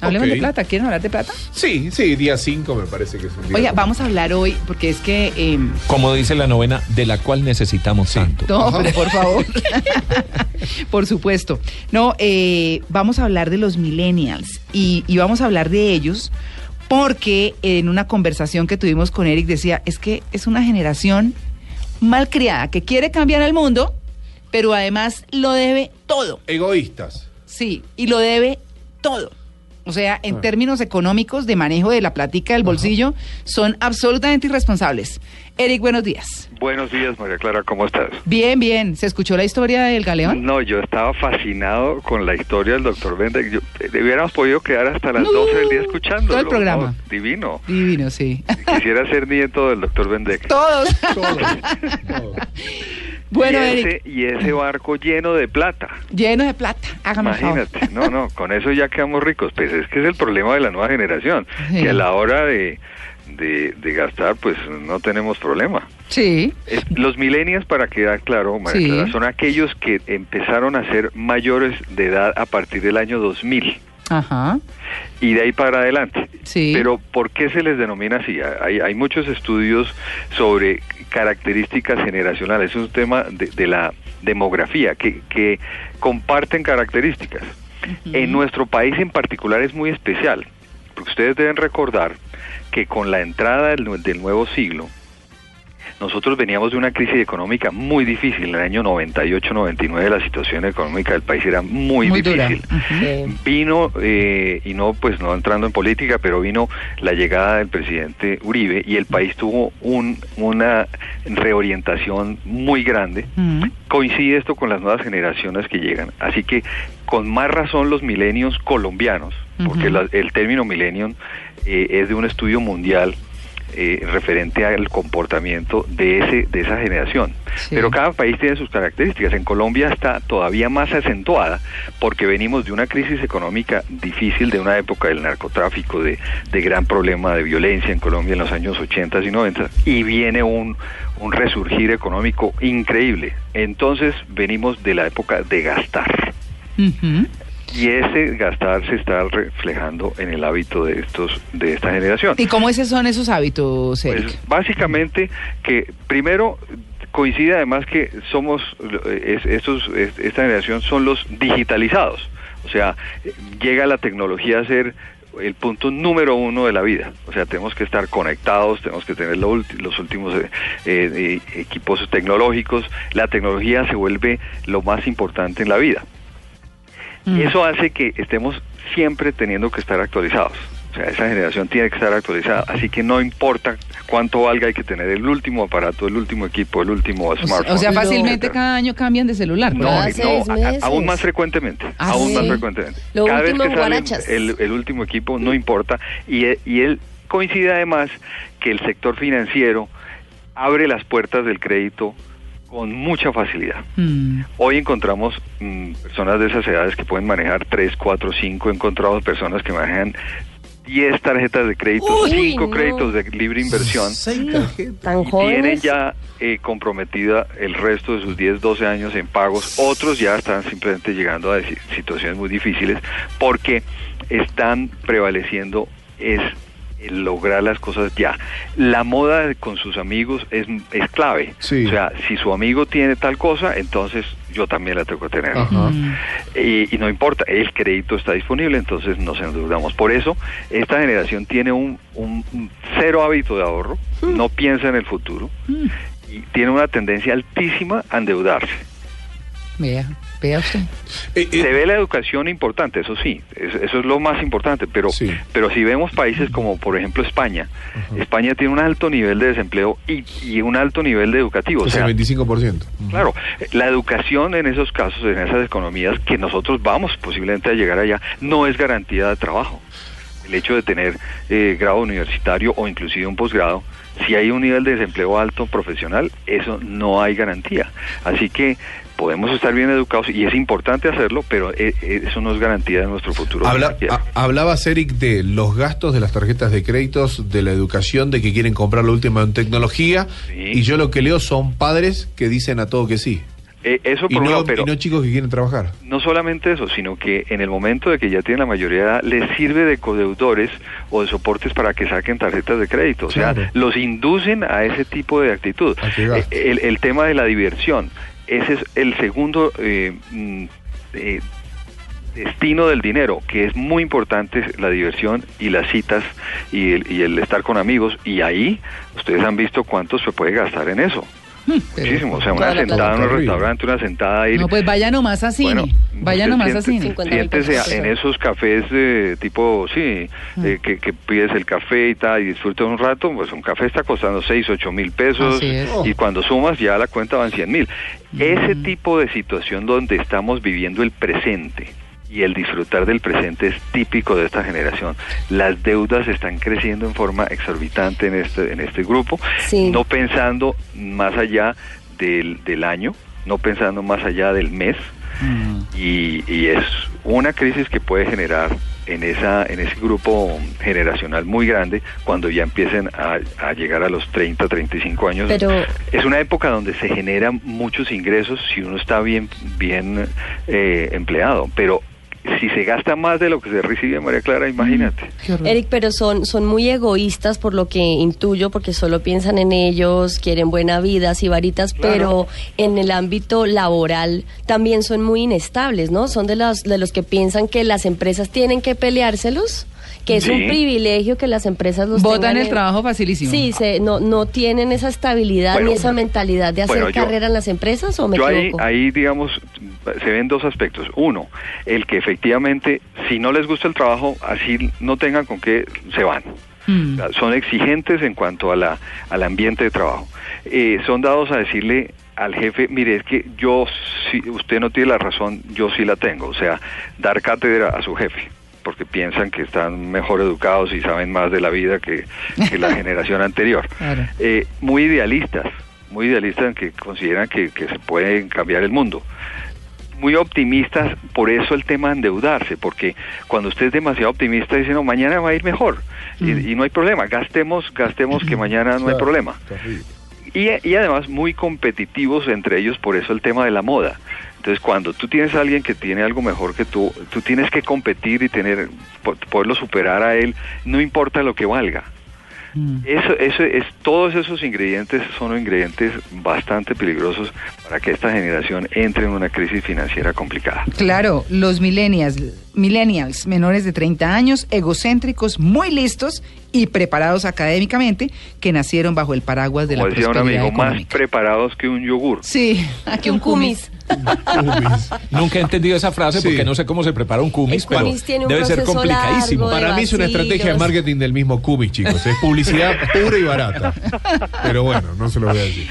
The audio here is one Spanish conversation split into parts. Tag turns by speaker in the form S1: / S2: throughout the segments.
S1: Hablemos de plata. ¿Quieren hablar de plata?
S2: Sí, sí, día 5 me parece que es un día.
S1: Oiga, vamos a hablar hoy, porque es que... eh,
S3: Como dice la novena, de la cual necesitamos tanto.
S1: no,
S2: Ajá.
S1: pero por favor. por supuesto. No, eh, vamos a hablar de los millennials y, y vamos a hablar de ellos porque en una conversación que tuvimos con Eric decía, es que es una generación malcriada que quiere cambiar el mundo, pero además lo debe todo.
S2: Egoístas.
S1: Sí, y lo debe todo. O sea, en
S2: Ah.
S1: términos económicos de manejo de la platica del bolsillo, son absolutamente irresponsables. Eric, buenos días.
S4: Buenos días, María Clara, ¿cómo estás?
S1: Bien, bien. ¿Se escuchó la historia del galeón?
S4: No, yo estaba fascinado con la historia del doctor Bendek. Yo, eh, hubiéramos podido quedar hasta las
S1: No,
S4: 12 del día escuchándolo.
S1: todo el programa.
S4: ¿no? Divino.
S1: Divino, sí.
S4: Quisiera ser nieto del doctor Bendek.
S1: Todos.
S2: Todos. todos.
S1: Bueno,
S4: y,
S1: Eric,
S4: ese, y ese barco lleno de plata.
S1: lleno de plata. Hágame favor.
S4: Imagínate, no, no, con eso ya quedamos ricos. Pues es que es el problema de la nueva generación,
S1: Sí.
S4: que a la hora de, de, de gastar, pues no tenemos problema.
S1: Sí.
S4: Es- los millennials, para quedar claro, María
S1: Sí.
S4: Clara, son aquellos que empezaron a ser mayores de edad a partir del año 2000
S1: Ajá.
S4: y de ahí para adelante.
S1: Sí.
S4: Pero ¿por qué se les denomina así? Hay, hay muchos estudios sobre características generacionales. Es un tema de, de la demografía que, que comparten características. En nuestro país en particular es muy especial, porque ustedes deben recordar que con la entrada del nuevo siglo, nosotros veníamos de una crisis económica muy difícil. En el año 98-99 la situación económica del país era muy,
S1: Muy dura.
S4: difícil. Vino, eh, y no pues no entrando en política, pero vino la llegada del presidente Uribe y el país tuvo un, una reorientación muy grande.
S1: Ujú.
S4: Coincide esto con las nuevas generaciones que llegan. Así que con más razón los milenios colombianos, porque la- el término millennium eh, es de un estudio mundial eh, referente al comportamiento de ese de esa generación.
S1: Sí.
S4: Pero cada país tiene sus características. En Colombia está todavía más acentuada porque venimos de una crisis económica difícil, de una época del narcotráfico, de, de gran problema de violencia en Colombia en los años 80 y 90, y viene un, un resurgir económico increíble. Entonces venimos de la época de gastar.
S1: Ujú.
S4: Y ese gastar se está reflejando en el hábito de estos de esta generación.
S1: ¿Y cómo esos son esos hábitos, Eric?
S4: Pues básicamente que primero coincide además que somos es- estos es- esta generación son los digitalizados, o sea llega la tecnología a ser el punto número uno de la vida, o sea tenemos que estar conectados, tenemos que tener lo los últimos eh, eh, equipos tecnológicos, la tecnología se vuelve lo más importante en la vida.
S1: Mm.
S4: Eso hace que estemos siempre teniendo que estar actualizados. O sea, esa generación tiene que estar actualizada. Así que no importa cuánto valga, hay que tener el último aparato, el último equipo, el último
S1: O
S4: smartphone.
S1: o sea, fácilmente
S4: etcétera.
S1: cada año cambian de celular.
S4: No,
S5: Cada
S4: no,
S5: seis
S4: a- a-
S5: meses.
S4: aún más frecuentemente,
S1: Ah,
S4: aún
S1: sí.
S4: más frecuentemente.
S5: Lo
S4: Cada vez que sale el, el último equipo, no importa. Y, y él coincide además que el sector financiero abre las puertas del crédito con mucha facilidad.
S1: Mm.
S4: Hoy encontramos mm, personas de esas edades que pueden manejar 3, 4, 5. He encontrado personas que manejan 10 tarjetas de crédito,
S5: Uy,
S4: 5
S5: no.
S4: créditos de libre inversión.
S5: Tan
S4: Y tienen ya eh, comprometida el resto de sus 10, 12 años en pagos. Otros ya están simplemente llegando a situaciones muy difíciles porque están prevaleciendo es el lograr las cosas ya. La moda con sus amigos es, es clave.
S2: Sí.
S4: O sea, si su amigo tiene tal cosa, entonces yo también la tengo que tener. Y, y no importa, el crédito está disponible, entonces nos endeudamos. Por eso, esta generación tiene un, un- un cero hábito de ahorro, no piensa en el futuro
S1: Mm.
S4: y tiene una tendencia altísima a endeudarse.
S1: Vea, vea usted.
S2: Eh, eh,
S4: Se ve la educación importante, eso sí, es- eso es lo más importante, pero,
S2: Sí.
S4: pero si vemos países como por ejemplo España, España tiene un alto nivel de desempleo y, y un alto nivel de educativo. O sea,
S2: el 25%. Ujú.
S4: Claro, la educación en esos casos, en esas economías que nosotros vamos posiblemente a llegar allá, no es garantía de trabajo. El hecho de tener eh, grado universitario o inclusive un posgrado, si hay un nivel de desempleo alto profesional, eso no hay garantía. Así que podemos estar bien educados y es importante hacerlo, pero eh, eh, eso no es garantía de nuestro futuro.
S2: Habla- hablabas, Eric, de los gastos de las tarjetas de créditos, de la educación, de que quieren comprar lo último en tecnología.
S4: Sí.
S2: Y yo lo que leo son padres que dicen a todo que sí.
S4: Eh, eso
S2: Y
S4: por un
S2: no,
S4: lado, pero
S2: y no chicos que quieren trabajar.
S4: no solamente eso, sino que en el momento de que ya tienen la mayoría de edad, les sirve de codeudores o de soportes para que saquen tarjetas de crédito. O sea,
S2: Claro.
S4: los inducen a ese tipo de actitud. El, el tema de la diversión, ese es el segundo eh, mm, eh, destino del dinero, que es muy importante la diversión y las citas y el, y el estar con amigos. Y ahí ustedes han visto cuánto se puede gastar en eso. Muchísimo. O sea, una sentada en un restaurante, una sentada a ir.
S1: No, pues vaya nomás a cine.
S4: Bueno,
S1: vaya nomás a
S4: siente-
S1: cine.
S5: 50 mil
S4: Siéntese en esos cafés eh, tipo, sí,
S1: Mm.
S4: eh, que, que pides el café y tal, y disfrutas un rato, pues un café está costando 6, 8 mil pesos, y cuando sumas ya la cuenta van 100 mil. Ese
S1: Mm.
S4: tipo de situación donde estamos viviendo el presente y el disfrutar del presente es típico de esta generación. Las deudas están creciendo en forma exorbitante en este, en este grupo,
S5: Sí.
S4: no pensando más allá del, del año, no pensando más allá del mes,
S1: Mm.
S4: y, y es una crisis que puede generar en esa en ese grupo generacional muy grande cuando ya empiecen a, a llegar a los 30, 35 años.
S5: Pero-
S4: es una época donde se generan muchos ingresos si uno está bien bien eh, empleado, pero si se gasta más de lo que se recibe, María Clara, imagínate.
S1: Horror.
S5: Eric, pero son, son muy egoístas por lo que intuyo, porque solo piensan en ellos, quieren buena vida, varitas, pero en el ámbito laboral también son muy inestables, ¿no? Son de los, de los que piensan que las empresas tienen que peleárselos, que es
S4: Sí.
S5: un privilegio que las empresas los
S1: Botan
S5: tengan
S1: el
S5: en-
S1: trabajo facilísimo.
S5: Sí, se, no, no tienen esa estabilidad
S4: Bueno,
S5: ni esa mentalidad de hacer
S4: bueno, yo-
S5: carrera en las empresas, ¿o me
S4: Yo ahí,
S5: equivoco?
S4: ahí, digamos, se ven dos aspectos. Uno, el que efectivamente, si no les gusta el trabajo, así no tengan con qué, se van.
S1: Mm.
S4: Son exigentes en cuanto a la, al ambiente de trabajo. Eh, son dados a decirle al jefe, mire, es que yo, si usted no tiene la razón, yo sí la tengo. O sea, dar cátedra a su jefe, porque piensan que están mejor educados y saben más de la vida que, que la generación anterior.
S1: Claro.
S4: Eh, muy idealistas, muy idealistas en que consideran que, que se puede cambiar el mundo muy optimistas, por eso el tema de endeudarse, porque cuando usted es demasiado optimista dice, no, mañana va a ir mejor y, y no hay problema, gastemos, gastemos que mañana no hay problema. Y, y además muy competitivos entre ellos, por eso el tema de la moda. Entonces, cuando tú tienes a alguien que tiene algo mejor que tú, tú tienes que competir y tener po- poderlo superar a él, no importa lo que valga.
S1: Mm.
S4: Eso, eso es, todos esos ingredientes son ingredientes bastante peligrosos para que esta generación entre en una crisis financiera complicada.
S1: Claro, los millennials, millennials menores de 30 años, egocéntricos, muy listos y preparados académicamente, que nacieron bajo el paraguas de
S4: Como
S1: la
S4: decía un amigo, más
S1: económica.
S4: preparados que un yogur.
S1: Sí, aquí un cumis.
S2: Cumis.
S3: Nunca he entendido esa frase
S2: Sí.
S3: porque no sé cómo se prepara un cumis,
S5: El
S3: pero
S5: cumis tiene un
S3: debe ser complicadísimo.
S2: Para mí es una estrategia de marketing del mismo Cumis, chicos. Es publicidad pura y barata. Pero bueno, no se lo voy a decir.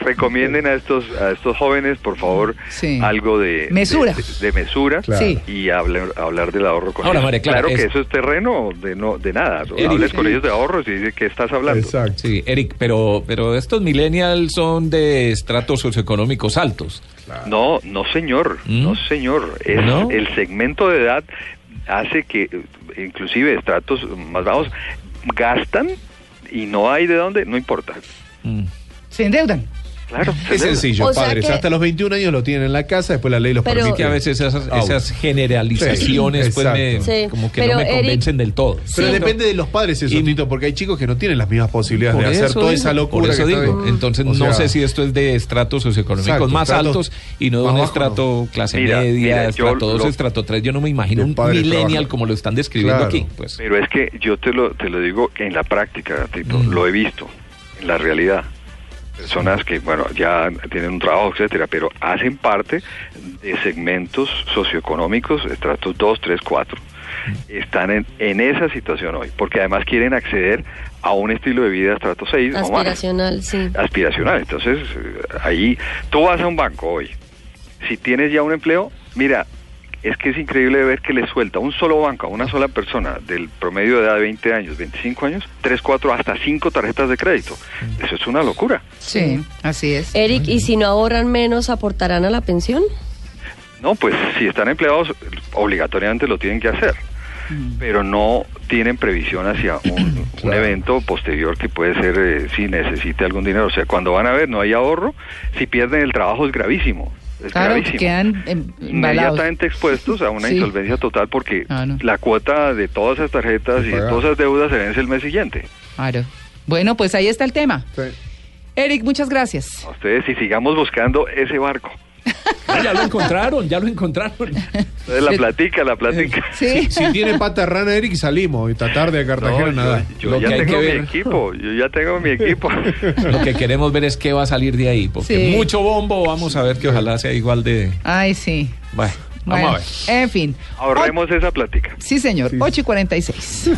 S4: Recomienden a estos a estos jóvenes, por favor,
S1: Sí.
S4: algo de
S1: Mesura.
S4: de, de- de mesura
S2: Claro.
S4: Y hablar, hablar del ahorro con
S3: Ahora,
S4: ellos.
S3: María
S4: claro que
S3: es-
S4: eso es terreno de no de nada.
S3: Eric,
S4: Hables con ellos de ahorros y dice que estás hablando.
S2: Exacto.
S3: Sí, Eric, pero, pero estos millennials son de estratos socioeconómicos altos.
S4: No, no señor,
S3: ¿Mm?
S4: no señor. Es
S3: ¿No?
S4: el segmento de edad hace que inclusive estratos más bajos gastan y no hay de dónde, no importa.
S3: Mm.
S1: Se endeudan.
S4: Claro,
S2: Es sencillo,
S5: O
S2: padres.
S5: que-
S2: Hasta los 21 años lo tienen en la casa, después la ley los
S5: Pero-
S2: permite.
S3: Que a veces esas, esas generalizaciones
S2: Sí,
S3: pues me.
S5: Sí,
S3: como que
S5: pero
S3: no me
S5: Eric-
S3: convencen del todo.
S2: Pero
S5: Sí.
S2: depende de los padres eso,
S3: Y-
S2: Tito, porque hay chicos que no tienen las mismas posibilidades
S3: Por
S2: de hacer
S3: eso
S2: toda
S3: digo,
S2: esa locura.
S3: Por eso
S2: que
S3: digo. Entonces
S2: O
S3: no
S2: sea,
S3: sé si esto es de estratos socioeconómicos
S2: Exacto,
S3: más
S2: estratos
S3: altos y no de un estrato
S2: no.
S3: clase
S4: Mira,
S3: media,
S4: mira,
S3: estrato 2,
S4: lo-
S3: estrato 3. Yo no me imagino un millennial
S2: trabajando.
S3: como lo están describiendo
S2: Claro.
S3: aquí. Pues.
S4: Pero es que yo te lo, te lo digo en la práctica, Tito,
S3: Mm.
S4: lo he visto, en la realidad. Personas que, bueno, ya tienen un trabajo, etcétera, pero hacen parte de segmentos socioeconómicos, estratos 2, 3, 4. Están en, en esa situación hoy, porque además quieren acceder a un estilo de vida estrato 6 o más
S5: Aspiracional, sí.
S4: aspiracional. Entonces, eh, ahí tú vas a un banco hoy. Si tienes ya un empleo, mira, es que es increíble ver que le suelta un solo banco a una sola persona del promedio de edad de 20 años, 25 años, 3, 4, hasta 5 tarjetas de crédito. Eso es una locura.
S1: Sí, así es.
S5: Eric, ¿y si no ahorran menos, aportarán a la pensión?
S4: No, pues si están empleados, obligatoriamente lo tienen que hacer. Pero no tienen previsión hacia un, evento posterior que puede ser eh, si necesite algún dinero. O sea, cuando van a ver no hay ahorro, si pierden el trabajo es gravísimo. Es
S1: Claro,
S4: gravísimo.
S1: quedan em, embalados.
S4: inmediatamente expuestos a una
S1: Sí.
S4: insolvencia total porque
S1: Ah, no.
S4: la cuota de todas esas tarjetas y de todas esas deudas se vence el mes siguiente.
S1: Claro. Bueno, pues ahí está el tema.
S2: Sí.
S1: Eric, muchas gracias.
S4: A ustedes y sigamos buscando ese barco.
S3: Ah, ya lo encontraron, ya lo encontraron.
S4: La platica, la platica.
S1: Sí.
S2: Si tiene pata rana, Eric, salimos. Esta tarde a Cartagena,
S4: No,
S2: nada.
S4: yo,
S3: Lo
S4: yo
S3: que
S4: ya
S3: hay
S4: tengo
S3: que
S4: mi equipo, yo ya tengo mi equipo.
S3: Lo que queremos ver es qué va a salir de ahí, porque
S1: Sí.
S3: mucho bombo, vamos a ver que ojalá sea igual de...
S1: Ay, sí.
S3: Bueno, vamos a ver.
S1: En fin.
S4: Ahorremos esa plática.
S1: Sí, señor.
S2: Sí.
S1: 8 y 46.